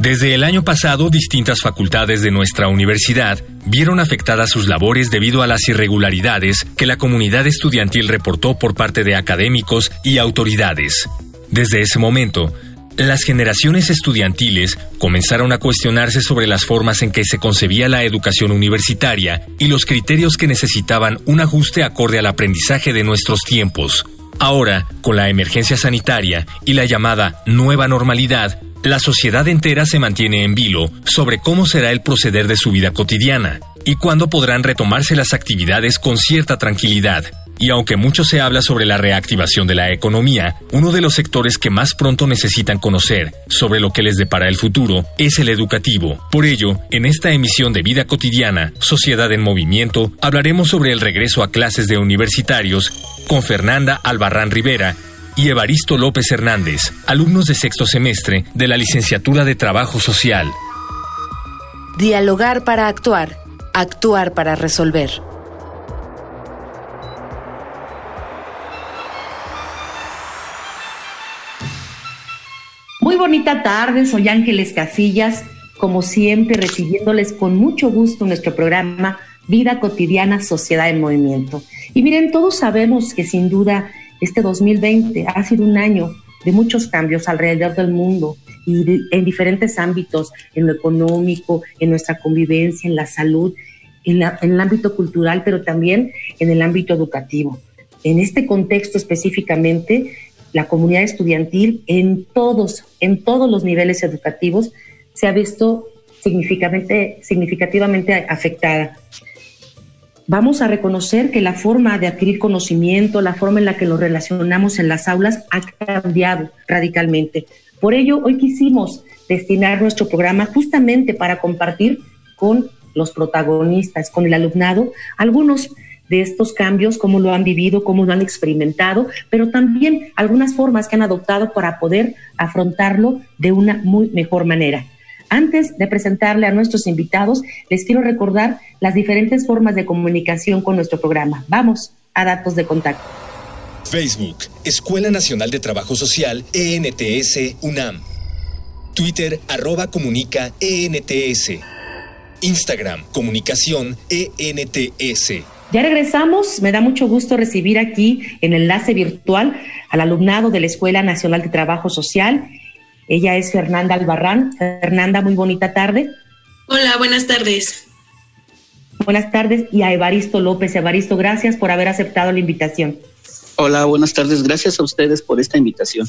Desde el año pasado, distintas facultades de nuestra universidad vieron afectadas sus labores debido a las irregularidades que la comunidad estudiantil reportó por parte de académicos y autoridades. Desde ese momento, las generaciones estudiantiles comenzaron a cuestionarse sobre las formas en que se concebía la educación universitaria y los criterios que necesitaban un ajuste acorde al aprendizaje de nuestros tiempos. Ahora, con la emergencia sanitaria y la llamada nueva normalidad, la sociedad entera se mantiene en vilo sobre cómo será el proceder de su vida cotidiana y cuándo podrán retomarse las actividades con cierta tranquilidad. Y aunque mucho se habla sobre la reactivación de la economía, uno de los sectores que más pronto necesitan conocer sobre lo que les depara el futuro es el educativo. Por ello, en esta emisión de Vida Cotidiana, Sociedad en Movimiento, hablaremos sobre el regreso a clases de universitarios con Fernanda Albarrán Rivera, y Evaristo López Hernández, alumnos de sexto semestre de la licenciatura de Trabajo Social. Dialogar para actuar, actuar para resolver. Muy bonita tarde, soy Ángeles Casillas, como siempre recibiéndoles con mucho gusto nuestro programa Vida Cotidiana, Sociedad en Movimiento. Y miren, todos sabemos que sin duda este 2020 ha sido un año de muchos cambios alrededor del mundo y en diferentes ámbitos, en lo económico, en nuestra convivencia, en la salud, en, en, el ámbito cultural, pero también en el ámbito educativo. En este contexto específicamente, la comunidad estudiantil en todos, en todos los niveles educativos se ha visto significativamente, significativamente afectada vamos a reconocer que la forma de adquirir conocimiento, la forma en la que nos relacionamos en las aulas ha cambiado radicalmente. Por ello, hoy quisimos destinar nuestro programa justamente para compartir con los protagonistas, con el alumnado, algunos de estos cambios, cómo lo han vivido, cómo lo han experimentado, pero también algunas formas que han adoptado para poder afrontarlo de una muy mejor manera. Antes de presentarle a nuestros invitados, les quiero recordar las diferentes formas de comunicación con nuestro programa. Vamos a datos de contacto. Facebook, Escuela Nacional de Trabajo Social, ENTS, UNAM. Twitter, arroba comunica, ENTS. Instagram, comunicación, ENTS. Ya regresamos, me da mucho gusto recibir aquí en enlace virtual al alumnado de la Escuela Nacional de Trabajo Social ella es Fernanda Albarrán. Fernanda, muy bonita tarde. Hola, buenas tardes. Buenas tardes. Y a Evaristo López. Evaristo, gracias por haber aceptado la invitación. Hola, buenas tardes. Gracias a ustedes por esta invitación.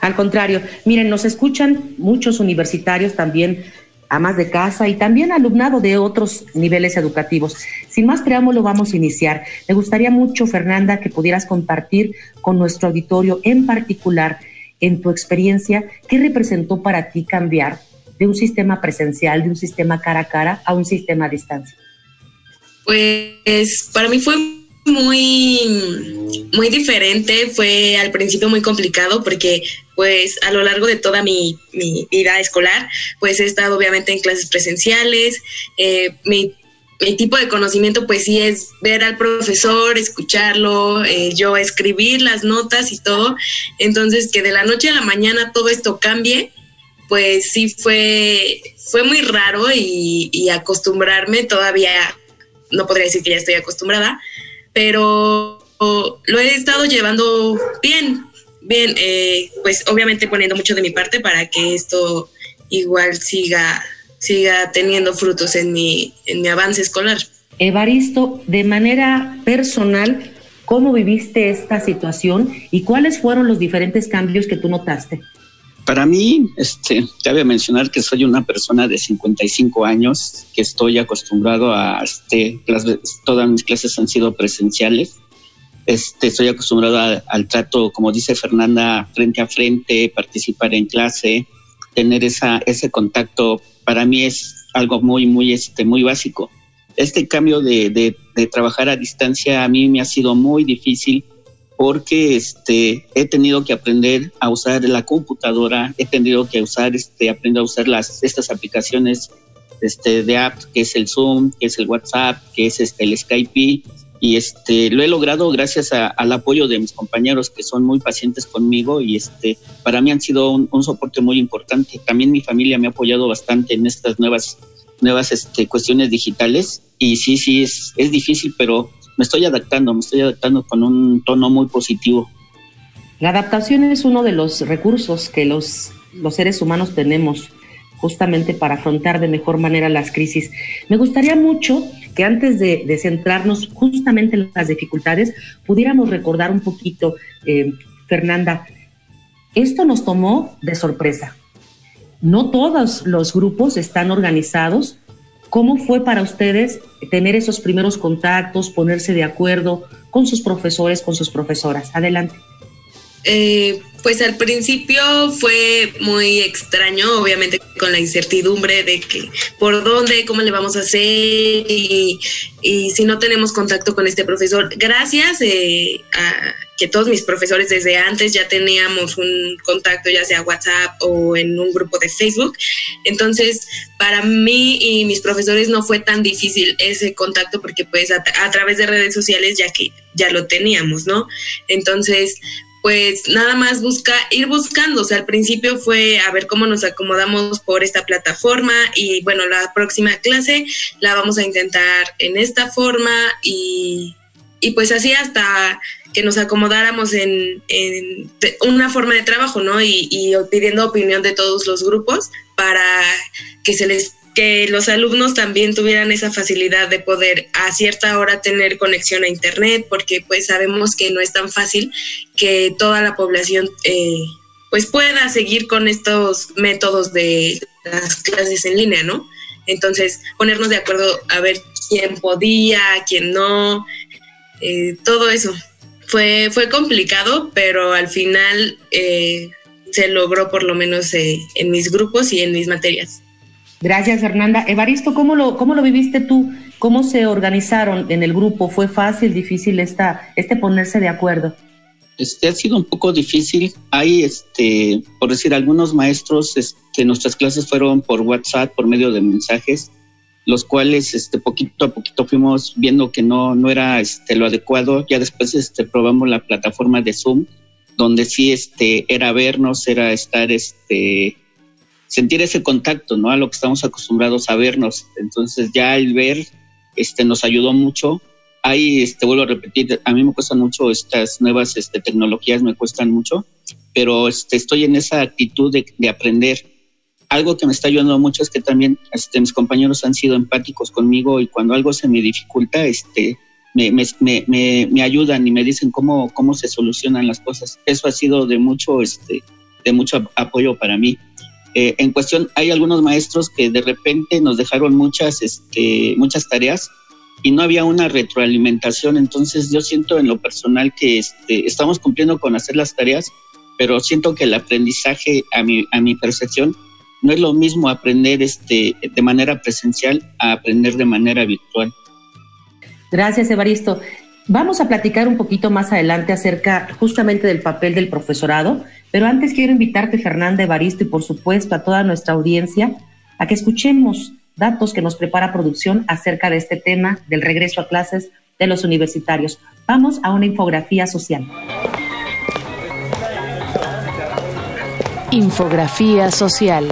Al contrario, miren, nos escuchan muchos universitarios también, amas de casa y también alumnado de otros niveles educativos. Sin más preámbulo, vamos a iniciar. Me gustaría mucho, Fernanda, que pudieras compartir con nuestro auditorio en particular en tu experiencia, ¿qué representó para ti cambiar de un sistema presencial, de un sistema cara a cara, a un sistema a distancia? Pues para mí fue muy, muy diferente, fue al principio muy complicado porque pues a lo largo de toda mi, vida escolar, pues he estado obviamente en clases presenciales, eh, mi mi tipo de conocimiento pues sí es ver al profesor, escucharlo, eh, yo escribir las notas y todo. Entonces que de la noche a la mañana todo esto cambie, pues sí fue, fue muy raro y, acostumbrarme todavía, no podría decir que ya estoy acostumbrada, pero lo he estado llevando bien, bien, eh, pues obviamente poniendo mucho de mi parte para que esto igual siga siga teniendo frutos en mi, en mi avance escolar. Evaristo, de manera personal, ¿cómo viviste esta situación y cuáles fueron los diferentes cambios que tú notaste? Para mí, este, cabe mencionar que soy una persona de 55 años, que estoy acostumbrado a, este, todas mis clases han sido presenciales. Este, estoy acostumbrado al trato, como dice Fernanda, frente a frente, participar en clase, tener esa, ese contacto. Para mí es algo muy, muy, este, muy básico. Este cambio de, trabajar a distancia a mí me ha sido muy difícil porque este, he tenido que aprender a usar la computadora, he tenido que usar, este, aprender a usar las, estas aplicaciones este, de app, que es el Zoom, que es el WhatsApp, que es este, el Skype, y este, lo he logrado gracias al apoyo de mis compañeros que son muy pacientes conmigo y este, para mí han sido un, soporte muy importante. También mi familia me ha apoyado bastante en estas nuevas, nuevas este, cuestiones digitales y sí, sí, es, es difícil, pero me estoy adaptando, me estoy adaptando con un tono muy positivo. La adaptación es uno de los recursos que los, los seres humanos tenemos justamente para afrontar de mejor manera las crisis. Me gustaría mucho que antes de, centrarnos justamente en las dificultades, pudiéramos recordar un poquito, eh, Fernanda, esto nos tomó de sorpresa. No todos los grupos están organizados ¿Cómo fue para ustedes tener esos primeros contactos, ponerse de acuerdo con sus profesores, con sus profesoras? Adelante. Eh, pues al principio fue muy extraño, obviamente con la incertidumbre de que por dónde, cómo le vamos a hacer y, si no tenemos contacto con este profesor. Gracias eh, a que todos mis profesores desde antes ya teníamos un contacto, ya sea WhatsApp o en un grupo de Facebook. Entonces, para mí y mis profesores no fue tan difícil ese contacto porque pues a, a través de redes sociales ya que ya lo teníamos, ¿no? Entonces, pues nada más busca ir buscando, o sea, al principio fue a ver cómo nos acomodamos por esta plataforma y bueno, la próxima clase la vamos a intentar en esta forma y, y pues así hasta que nos acomodáramos en, en una forma de trabajo, ¿no? Y, y pidiendo opinión de todos los grupos para que se les que los alumnos también tuvieran esa facilidad de poder a cierta hora tener conexión a internet, porque pues sabemos que no es tan fácil que toda la población eh, pues pueda seguir con estos métodos de las clases en línea, ¿no? Entonces, ponernos de acuerdo a ver quién podía, quién no, eh, todo eso. Fue, fue complicado, pero al final eh, se logró por lo menos en mis grupos y en mis materias. Gracias, Fernanda. Evaristo, ¿cómo lo, cómo lo viviste tú? ¿Cómo se organizaron en el grupo? ¿Fue fácil, difícil esta, este ponerse de acuerdo? Este ha sido un poco difícil. Hay, este, por decir, algunos maestros, este, nuestras clases fueron por WhatsApp, por medio de mensajes, los cuales, este, poquito a poquito fuimos viendo que no, no era, este, lo adecuado. Ya después, este, probamos la plataforma de Zoom, donde sí, este, era vernos, era estar, este, sentir ese contacto, ¿no? A lo que estamos acostumbrados a vernos. Entonces ya el ver este, nos ayudó mucho. Ahí, este, vuelvo a repetir, a mí me cuestan mucho estas nuevas este, tecnologías, me cuestan mucho, pero este, estoy en esa actitud de, de aprender. Algo que me está ayudando mucho es que también este, mis compañeros han sido empáticos conmigo y cuando algo se me dificulta, este, me, me, me, me, ayudan y me dicen cómo, cómo se solucionan las cosas. Eso ha sido de mucho, este, de mucho apoyo para mí. Eh, en cuestión, hay algunos maestros que de repente nos dejaron muchas, este, muchas tareas y no había una retroalimentación. Entonces yo siento en lo personal que este, estamos cumpliendo con hacer las tareas, pero siento que el aprendizaje a mi, a mi percepción no es lo mismo aprender este, de manera presencial a aprender de manera virtual. Gracias, Evaristo. Vamos a platicar un poquito más adelante acerca justamente del papel del profesorado pero antes quiero invitarte, Fernanda Evaristo, y por supuesto a toda nuestra audiencia, a que escuchemos datos que nos prepara producción acerca de este tema del regreso a clases de los universitarios. Vamos a una infografía social. Infografía social.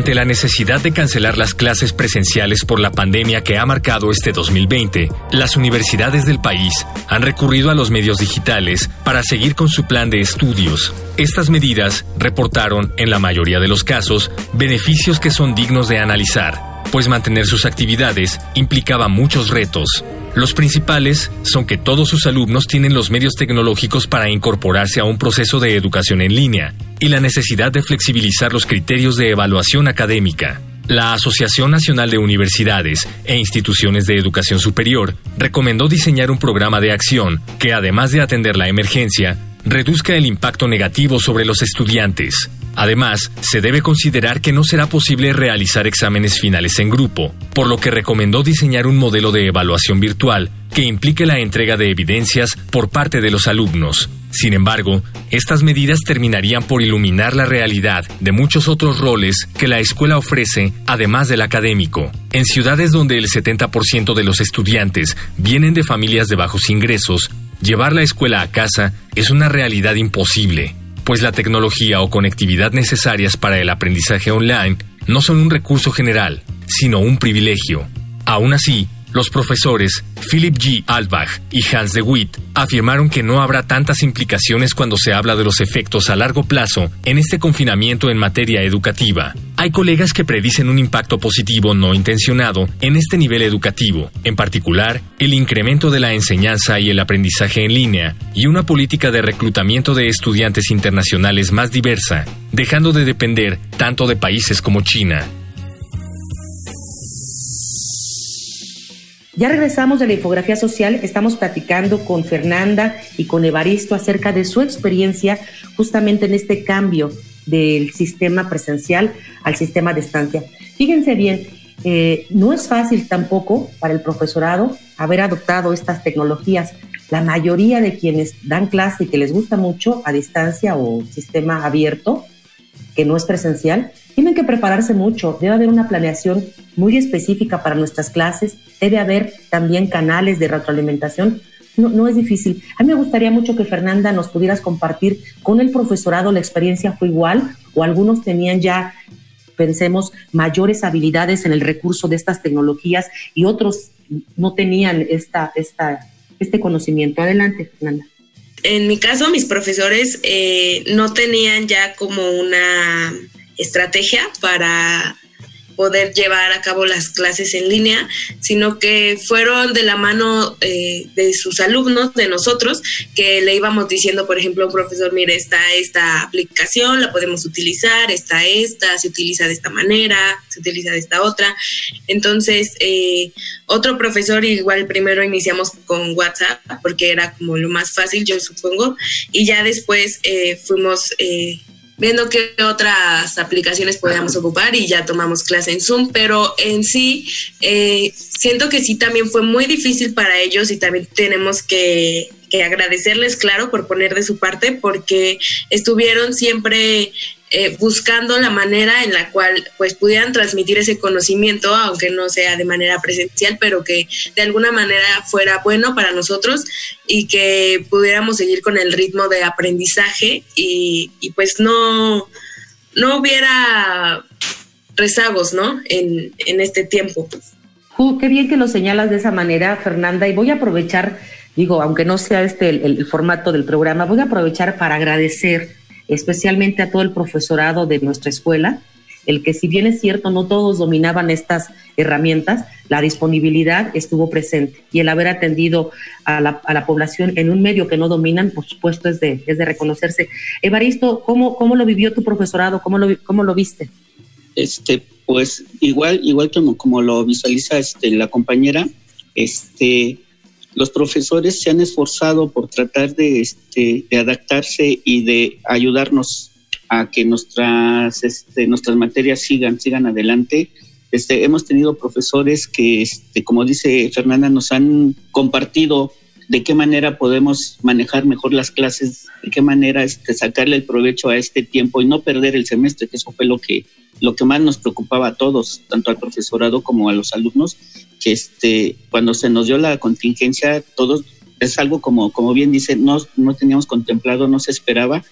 Ante la necesidad de cancelar las clases presenciales por la pandemia que ha marcado este 2020, las universidades del país han recurrido a los medios digitales para seguir con su plan de estudios. Estas medidas reportaron, en la mayoría de los casos, beneficios que son dignos de analizar. pues mantener sus actividades implicaba muchos retos. Los principales son que todos sus alumnos tienen los medios tecnológicos para incorporarse a un proceso de educación en línea y la necesidad de flexibilizar los criterios de evaluación académica. La Asociación Nacional de Universidades e Instituciones de Educación Superior recomendó diseñar un programa de acción que, además de atender la emergencia, reduzca el impacto negativo sobre los estudiantes. Además, se debe considerar que no será posible realizar exámenes finales en grupo, por lo que recomendó diseñar un modelo de evaluación virtual que implique la entrega de evidencias por parte de los alumnos. Sin embargo, estas medidas terminarían por iluminar la realidad de muchos otros roles que la escuela ofrece, además del académico. En ciudades donde el 70% de los estudiantes vienen de familias de bajos ingresos, llevar la escuela a casa es una realidad imposible, pues la tecnología o conectividad necesarias para el aprendizaje online no son un recurso general, sino un privilegio. Aún así, los profesores Philip G. Albach y Hans de Witt afirmaron que no habrá tantas implicaciones cuando se habla de los efectos a largo plazo en este confinamiento en materia educativa. Hay colegas que predicen un impacto positivo no intencionado en este nivel educativo, en particular el incremento de la enseñanza y el aprendizaje en línea y una política de reclutamiento de estudiantes internacionales más diversa, dejando de depender tanto de países como China. Ya regresamos de la infografía social, estamos platicando con Fernanda y con Evaristo acerca de su experiencia justamente en este cambio del sistema presencial al sistema de estancia. Fíjense bien, eh, no es fácil tampoco para el profesorado haber adoptado estas tecnologías. La mayoría de quienes dan clase y que les gusta mucho a distancia o sistema abierto, que no es presencial, tienen que prepararse mucho, debe haber una planeación muy específica para nuestras clases, debe haber también canales de retroalimentación. No, no es difícil. A mí me gustaría mucho que Fernanda nos pudieras compartir con el profesorado la experiencia fue igual o algunos tenían ya pensemos, mayores habilidades en el recurso de estas tecnologías y otros no tenían esta, esta, este conocimiento. Adelante, Fernanda. En mi caso, mis profesores eh, no tenían ya como una estrategia para poder llevar a cabo las clases en línea, sino que fueron de la mano eh, de sus alumnos, de nosotros, que le íbamos diciendo, por ejemplo, profesor, mire, está esta aplicación, la podemos utilizar, está esta, se utiliza de esta manera, se utiliza de esta otra. Entonces, eh, otro profesor, igual primero iniciamos con WhatsApp, porque era como lo más fácil, yo supongo, y ya después eh, fuimos viendo qué otras aplicaciones podíamos ocupar y ya tomamos clase en Zoom, pero en sí eh, siento que sí también fue muy difícil para ellos y también tenemos que, que agradecerles, claro, por poner de su parte, porque estuvieron siempre eh, buscando la manera en la cual pues pudieran transmitir ese conocimiento, aunque no sea de manera presencial, pero que de alguna manera fuera bueno para nosotros y que pudiéramos seguir con el ritmo de aprendizaje y, pues no, no hubiera rezagos, ¿no? En, en este tiempo. qué bien que lo señalas de esa manera, Fernanda, y voy a aprovechar, digo, aunque no sea este el formato del programa, voy a aprovechar para agradecer especialmente a todo el profesorado de nuestra escuela, el que si bien es cierto no todos dominaban estas herramientas, la disponibilidad estuvo presente y el haber atendido a la, a la población en un medio que no dominan, por supuesto, es de, es de reconocerse. Evaristo, ¿cómo, ¿cómo lo vivió tu profesorado? ¿Cómo lo, cómo lo viste? Este, pues igual, igual como, como lo visualiza este, la compañera, este, los profesores se han esforzado por tratar de, este, adaptarse y de ayudarnos a que nuestras, este, nuestras materias sigan, sigan adelante. Este, hemos tenido profesores que, este, como dice Fernanda, nos han compartido de qué manera podemos manejar mejor las clases, de qué manera este, sacarle el provecho a este tiempo y no perder el semestre, que eso fue lo que, lo que más nos preocupaba a todos, tanto al profesorado como a los alumnos, que este, cuando se nos dio la contingencia, todos, es algo como, como bien dice, no, no teníamos contemplado, no se esperaba,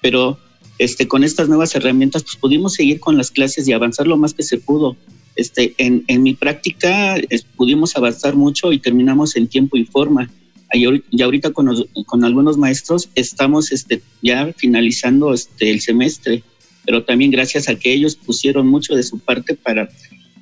pero este, con estas nuevas herramientas pues pudimos seguir con las clases y avanzar lo más que se pudo. Este, en, en mi práctica pudimos avanzar mucho y terminamos en tiempo y forma y ahorita con, con algunos maestros estamos este, ya finalizando este, el semestre, pero también gracias a que ellos pusieron mucho de su parte para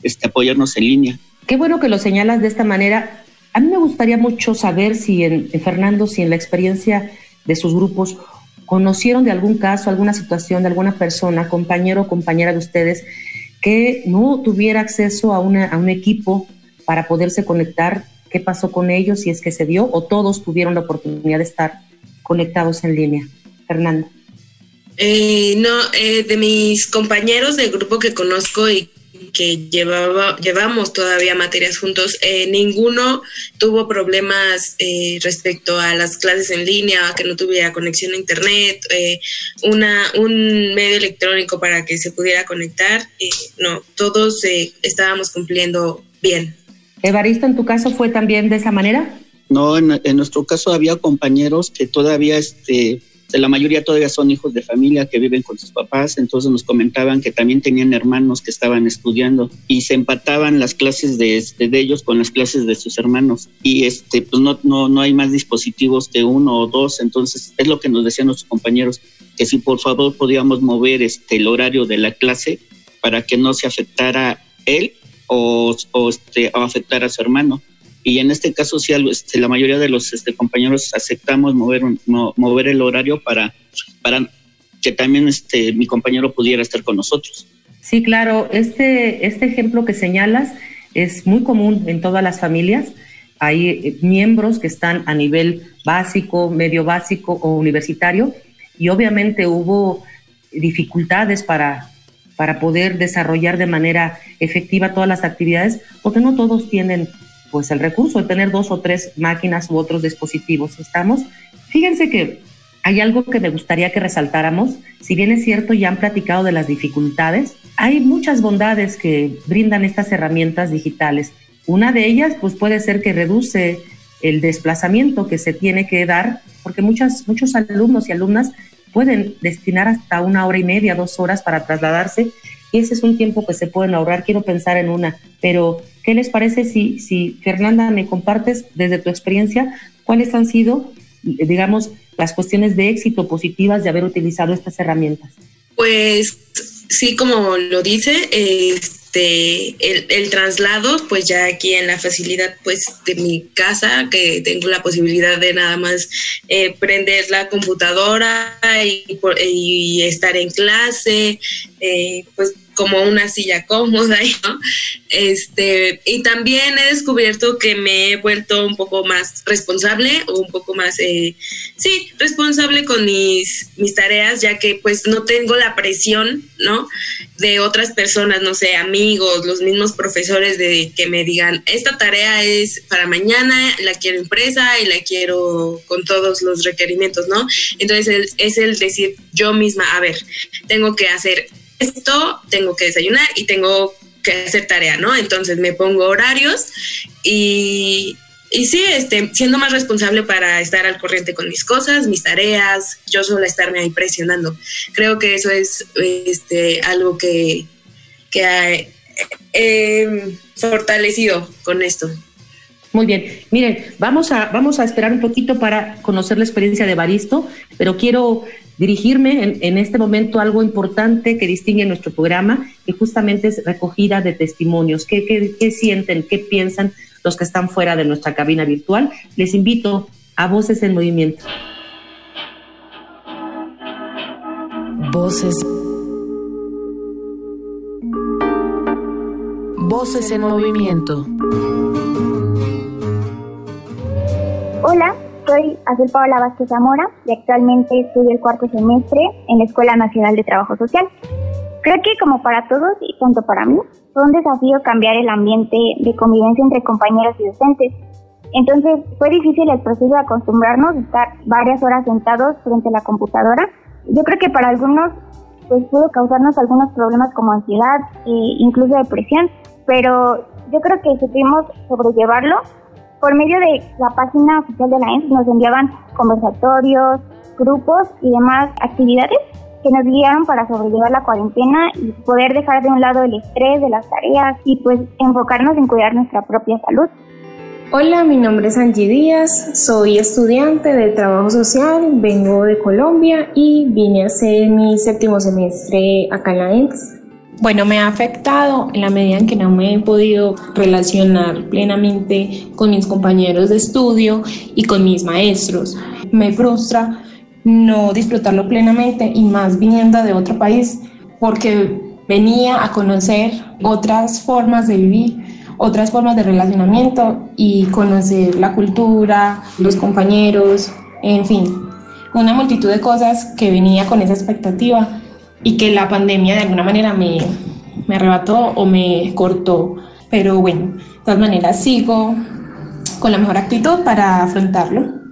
este, apoyarnos en línea. Qué bueno que lo señalas de esta manera. A mí me gustaría mucho saber si en, Fernando, si en la experiencia de sus grupos conocieron de algún caso, alguna situación de alguna persona, compañero o compañera de ustedes, que no tuviera acceso a, a un equipo para poderse conectar, qué pasó con ellos, si es que se dio, o todos tuvieron la oportunidad de estar conectados en línea. Fernando. Eh, no, eh, de mis compañeros del grupo que conozco y que llevaba, llevamos todavía materias juntos, eh, ninguno tuvo problemas eh, respecto a las clases en línea, a que no tuviera conexión a internet, eh, una, un medio electrónico para que se pudiera conectar. no, todos estábamos cumpliendo bien. Evaristo, ¿en tu caso fue también de esa manera? No, en, en nuestro caso había compañeros que todavía este, la mayoría todavía son hijos de familia que viven con sus papás, entonces nos comentaban que también tenían hermanos que estaban estudiando y se empataban las clases de, este, de ellos con las clases de sus hermanos. Y este pues no, no, no hay más dispositivos que uno o dos, entonces es lo que nos decían nuestros compañeros, que si por favor podíamos mover este, el horario de la clase para que no se afectara él o, o, este, o afectar a su hermano y en este caso sí este, la mayoría de los este, compañeros aceptamos mover mover el horario para para que también este mi compañero pudiera estar con nosotros. Sí, claro, este este ejemplo que señalas es muy común en todas las familias. Hay eh, miembros que están a nivel básico, medio básico o universitario y obviamente hubo dificultades para para poder desarrollar de manera efectiva todas las actividades, porque no todos tienen pues el recurso de tener dos o tres máquinas u otros dispositivos. Estamos. Fíjense que hay algo que me gustaría que resaltáramos. Si bien es cierto, ya han platicado de las dificultades, hay muchas bondades que brindan estas herramientas digitales. Una de ellas, pues puede ser que reduce el desplazamiento que se tiene que dar, porque muchas, muchos alumnos y alumnas pueden destinar hasta una hora y media, dos horas para trasladarse, y ese es un tiempo que se pueden ahorrar. Quiero pensar en una, pero ¿Qué les parece si, si Fernanda me compartes desde tu experiencia cuáles han sido, digamos, las cuestiones de éxito positivas de haber utilizado estas herramientas? Pues sí, como lo dice, este, el, traslado, pues ya aquí en la facilidad pues de mi casa, que tengo la posibilidad de nada más eh, prender la computadora y, y, estar en clase, eh, pues como una silla cómoda, ¿no? Este, y también he descubierto que me he vuelto un poco más responsable o un poco más, eh, sí, responsable con mis, mis tareas, ya que pues no tengo la presión, ¿no? De otras personas, no sé, amigos, los mismos profesores de que me digan, esta tarea es para mañana, la quiero impresa y la quiero con todos los requerimientos, ¿no? Entonces es el decir yo misma, a ver, tengo que hacer esto, tengo que desayunar y tengo que hacer tarea, ¿no? Entonces me pongo horarios y, y sí, este, siendo más responsable para estar al corriente con mis cosas, mis tareas, yo solo estarme ahí presionando. Creo que eso es este, algo que, que he fortalecido con esto. Muy bien. Miren, vamos a, vamos a esperar un poquito para conocer la experiencia de Baristo, pero quiero dirigirme en, este momento a algo importante que distingue nuestro programa, y justamente es recogida de testimonios. ¿Qué, qué, sienten, qué piensan los que están fuera de nuestra cabina virtual? Les invito a Voces en Movimiento. Voces. Voces en movimiento. Hola, soy Azul Paola Vázquez Zamora y actualmente estudio el cuarto semestre en la Escuela Nacional de Trabajo Social. Creo que como para todos y tanto para mí, fue un desafío cambiar el ambiente de convivencia entre compañeros y docentes. Entonces fue difícil el proceso de acostumbrarnos a estar varias horas sentados frente a la computadora. Yo creo que para algunos pues pudo causarnos algunos problemas como ansiedad e incluso depresión, pero yo creo que supimos sobrellevarlo por medio de la página oficial de la ENS nos enviaban conversatorios, grupos y demás actividades que nos guiaron para sobrellevar la cuarentena y poder dejar de un lado el estrés de las tareas y pues enfocarnos en cuidar nuestra propia salud. Hola, mi nombre es Angie Díaz, soy estudiante de trabajo social, vengo de Colombia y vine a hacer mi séptimo semestre acá en la ENS. Bueno, me ha afectado en la medida en que no me he podido relacionar plenamente con mis compañeros de estudio y con mis maestros. Me frustra no disfrutarlo plenamente y más viniendo de otro país porque venía a conocer otras formas de vivir, otras formas de relacionamiento y conocer la cultura, los compañeros, en fin, una multitud de cosas que venía con esa expectativa y que la pandemia de alguna manera me, me arrebató o me cortó. Pero bueno, de todas maneras sigo con la mejor actitud para afrontarlo.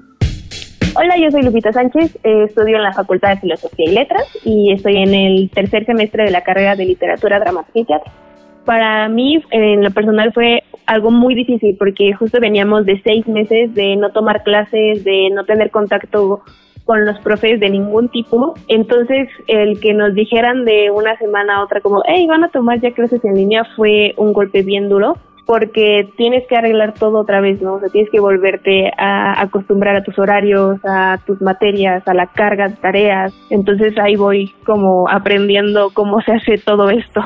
Hola, yo soy Lupita Sánchez, eh, estudio en la Facultad de Filosofía y Letras y estoy en el tercer semestre de la carrera de Literatura Dramática. Para mí, en lo personal, fue algo muy difícil porque justo veníamos de seis meses de no tomar clases, de no tener contacto con los profes de ningún tipo. Entonces, el que nos dijeran de una semana a otra como, hey, van a tomar ya clases en línea fue un golpe bien duro porque tienes que arreglar todo otra vez, ¿no? O sea, tienes que volverte a acostumbrar a tus horarios, a tus materias, a la carga de tareas. Entonces ahí voy como aprendiendo cómo se hace todo esto.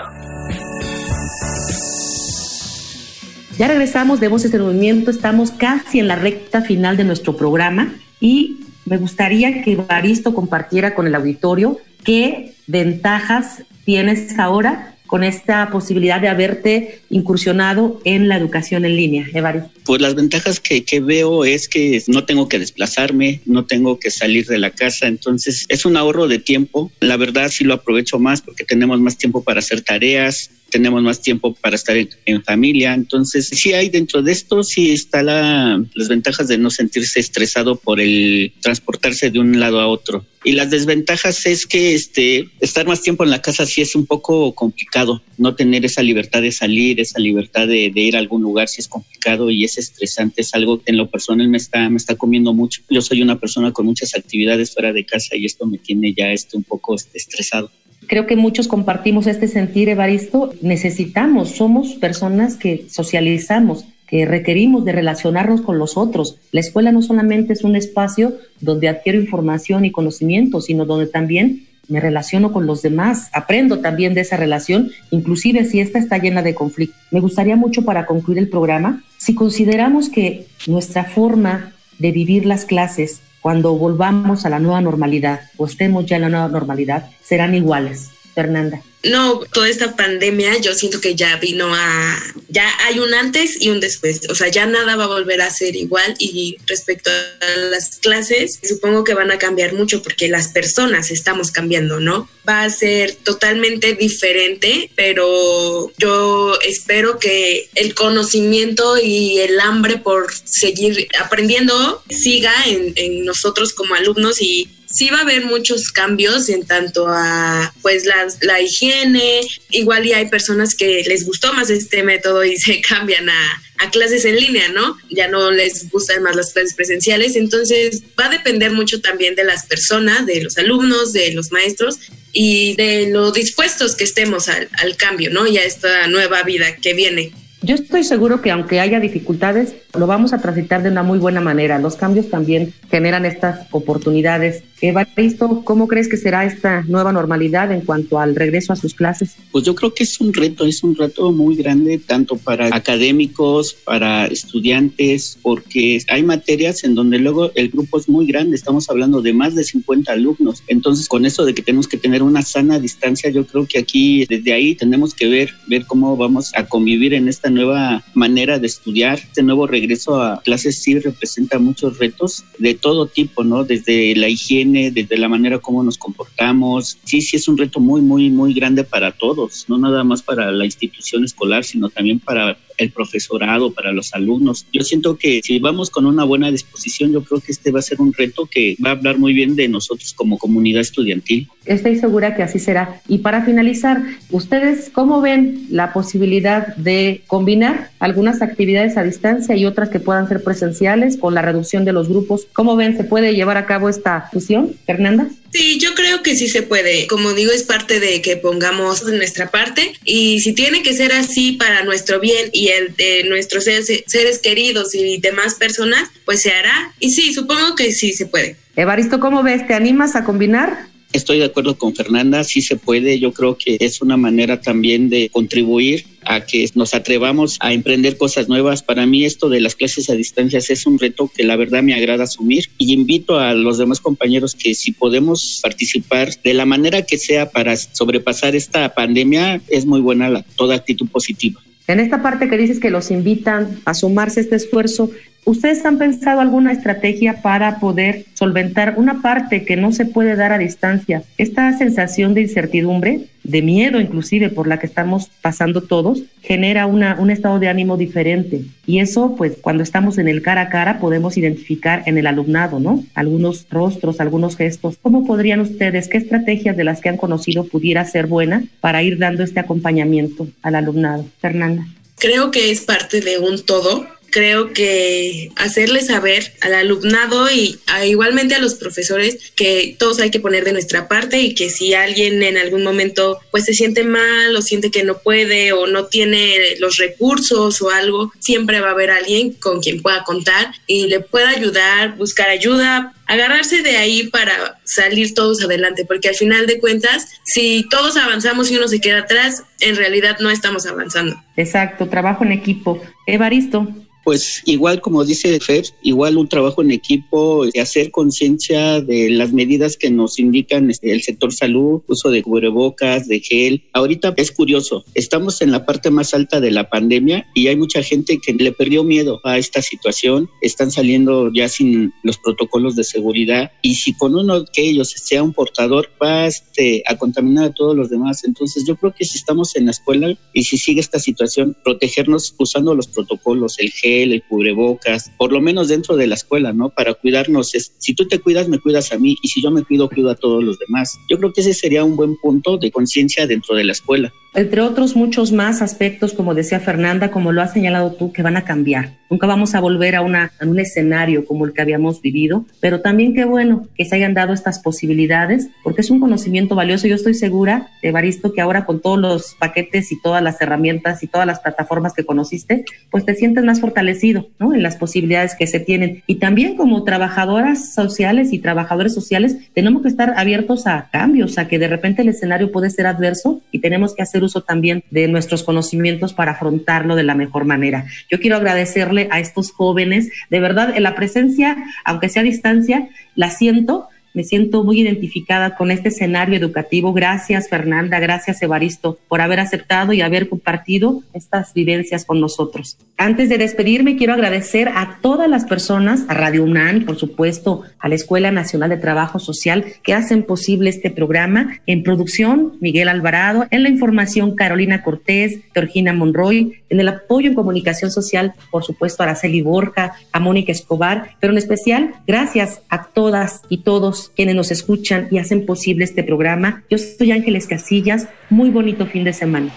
Ya regresamos de Voces del Movimiento, estamos casi en la recta final de nuestro programa y me gustaría que Baristo compartiera con el auditorio qué ventajas tienes ahora con esta posibilidad de haberte incursionado en la educación en línea, Evaristo. Pues las ventajas que, veo es que no tengo que desplazarme, no tengo que salir de la casa, entonces es un ahorro de tiempo. La verdad sí lo aprovecho más porque tenemos más tiempo para hacer tareas, tenemos más tiempo para estar en, familia. Entonces, sí hay dentro de esto, sí está la, las ventajas de no sentirse estresado por el transportarse de un lado a otro. Y las desventajas es que este, estar más tiempo en la casa sí es un poco complicado. No tener esa libertad de salir, esa libertad de ir a algún lugar sí es complicado y es estresante. Es algo en lo personal me está, me está comiendo mucho. Yo soy una persona con muchas actividades fuera de casa y esto me tiene ya este, un poco este, estresado. Creo que muchos compartimos este sentir, Evaristo. Necesitamos, somos personas que socializamos, que requerimos de relacionarnos con los otros. La escuela no solamente es un espacio donde adquiero información y conocimiento, sino donde también me relaciono con los demás, aprendo también de esa relación, inclusive si esta está llena de conflicto. Me gustaría mucho para concluir el programa, si consideramos que nuestra forma de vivir las clases cuando volvamos a la nueva normalidad o estemos ya en la nueva normalidad, serán iguales. Fernanda. No, toda esta pandemia yo siento que ya vino a, ya hay un antes y un después, o sea, ya nada va a volver a ser igual y respecto a las clases, supongo que van a cambiar mucho porque las personas estamos cambiando, ¿no? Va a ser totalmente diferente, pero yo espero que el conocimiento y el hambre por seguir aprendiendo siga en, en nosotros como alumnos y sí va a haber muchos cambios en tanto a pues la, la higiene, igual y hay personas que les gustó más este método y se cambian a, a clases en línea, ¿no? Ya no les gustan más las clases presenciales, entonces va a depender mucho también de las personas, de los alumnos, de los maestros y de lo dispuestos que estemos al, al cambio, ¿no? Y a esta nueva vida que viene. Yo estoy seguro que aunque haya dificultades, lo vamos a transitar de una muy buena manera. Los cambios también generan estas oportunidades. Evaristo, ¿cómo crees que será esta nueva normalidad en cuanto al regreso a sus clases? Pues yo creo que es un reto, es un reto muy grande tanto para académicos, para estudiantes, porque hay materias en donde luego el grupo es muy grande, estamos hablando de más de 50 alumnos. Entonces, con eso de que tenemos que tener una sana distancia, yo creo que aquí desde ahí tenemos que ver ver cómo vamos a convivir en esta nueva manera de estudiar, este nuevo regreso a clases sí representa muchos retos de todo tipo, ¿no? Desde la higiene, desde la manera como nos comportamos. Sí, sí es un reto muy, muy, muy grande para todos, no nada más para la institución escolar, sino también para el profesorado, para los alumnos. Yo siento que si vamos con una buena disposición, yo creo que este va a ser un reto que va a hablar muy bien de nosotros como comunidad estudiantil. Estoy segura que así será. Y para finalizar, ¿ustedes cómo ven la posibilidad de combinar algunas actividades a distancia y otras que puedan ser presenciales con la reducción de los grupos? ¿Cómo ven? ¿Se puede llevar a cabo esta fusión, Fernanda? Sí, yo creo que sí se puede. Como digo, es parte de que pongamos nuestra parte y si tiene que ser así para nuestro bien y el de nuestros seres, seres queridos y demás personas, pues se hará. Y sí, supongo que sí se puede. Evaristo, ¿cómo ves? ¿Te animas a combinar? Estoy de acuerdo con Fernanda, sí se puede. Yo creo que es una manera también de contribuir a que nos atrevamos a emprender cosas nuevas. Para mí esto de las clases a distancias es un reto que la verdad me agrada asumir y invito a los demás compañeros que si podemos participar de la manera que sea para sobrepasar esta pandemia, es muy buena la, toda actitud positiva. En esta parte que dices que los invitan a sumarse a este esfuerzo, ¿Ustedes han pensado alguna estrategia para poder solventar una parte que no se puede dar a distancia? Esta sensación de incertidumbre, de miedo inclusive por la que estamos pasando todos, genera una, un estado de ánimo diferente. Y eso, pues, cuando estamos en el cara a cara, podemos identificar en el alumnado, ¿no? Algunos rostros, algunos gestos. ¿Cómo podrían ustedes, qué estrategias de las que han conocido pudiera ser buena para ir dando este acompañamiento al alumnado? Fernanda. Creo que es parte de un todo creo que hacerle saber al alumnado y igualmente a los profesores que todos hay que poner de nuestra parte y que si alguien en algún momento pues se siente mal o siente que no puede o no tiene los recursos o algo, siempre va a haber alguien con quien pueda contar y le pueda ayudar, buscar ayuda, agarrarse de ahí para salir todos adelante, porque al final de cuentas, si todos avanzamos y uno se queda atrás, en realidad no estamos avanzando. Exacto, trabajo en equipo. Evaristo, pues igual como dice Fer, igual un trabajo en equipo, hacer conciencia de las medidas que nos indican este, el sector salud, uso de cubrebocas, de gel. Ahorita es curioso, estamos en la parte más alta de la pandemia y hay mucha gente que le perdió miedo a esta situación, están saliendo ya sin los protocolos de seguridad y si con uno de ellos sea un portador va este, a contaminar a todos los demás. Entonces yo creo que si estamos en la escuela y si sigue esta situación, protegernos usando los protocolos, el gel, el cubrebocas, por lo menos dentro de la escuela, ¿no? Para cuidarnos. Es, si tú te cuidas, me cuidas a mí y si yo me cuido, cuido a todos los demás. Yo creo que ese sería un buen punto de conciencia dentro de la escuela entre otros muchos más aspectos, como decía Fernanda, como lo has señalado tú, que van a cambiar. Nunca vamos a volver a, una, a un escenario como el que habíamos vivido, pero también qué bueno que se hayan dado estas posibilidades, porque es un conocimiento valioso. Yo estoy segura, Evaristo, que ahora con todos los paquetes y todas las herramientas y todas las plataformas que conociste, pues te sientes más fortalecido ¿no? en las posibilidades que se tienen. Y también como trabajadoras sociales y trabajadores sociales, tenemos que estar abiertos a cambios, a que de repente el escenario puede ser adverso y tenemos que hacer uso también de nuestros conocimientos para afrontarlo de la mejor manera. Yo quiero agradecerle a estos jóvenes, de verdad, en la presencia, aunque sea a distancia, la siento me siento muy identificada con este escenario educativo. Gracias, Fernanda, gracias, Evaristo, por haber aceptado y haber compartido estas vivencias con nosotros. Antes de despedirme, quiero agradecer a todas las personas, a Radio UNAM, por supuesto, a la Escuela Nacional de Trabajo Social, que hacen posible este programa. En producción, Miguel Alvarado, en la información, Carolina Cortés, Georgina Monroy, en el apoyo en comunicación social, por supuesto, a Araceli Borja, a Mónica Escobar, pero en especial, gracias a todas y todos quienes nos escuchan y hacen posible este programa. Yo soy Ángeles Casillas. Muy bonito fin de semana.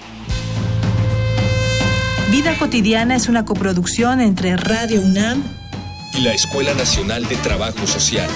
Vida cotidiana es una coproducción entre Radio UNAM y la Escuela Nacional de Trabajo Social.